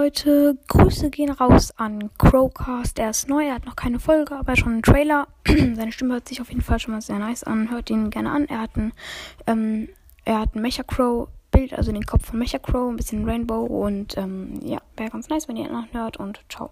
Leute, Grüße gehen raus an Crowcast. Er ist neu, er hat noch keine Folge, aber schon einen Trailer. Seine Stimme hört sich auf jeden Fall schon mal sehr nice an. Hört ihn gerne an. Er hat ein, ähm, er hat ein Mecha Crow Bild, also den Kopf von Mecha Crow, ein bisschen Rainbow und ähm, ja, wäre ganz nice, wenn ihr ihn anhört und ciao.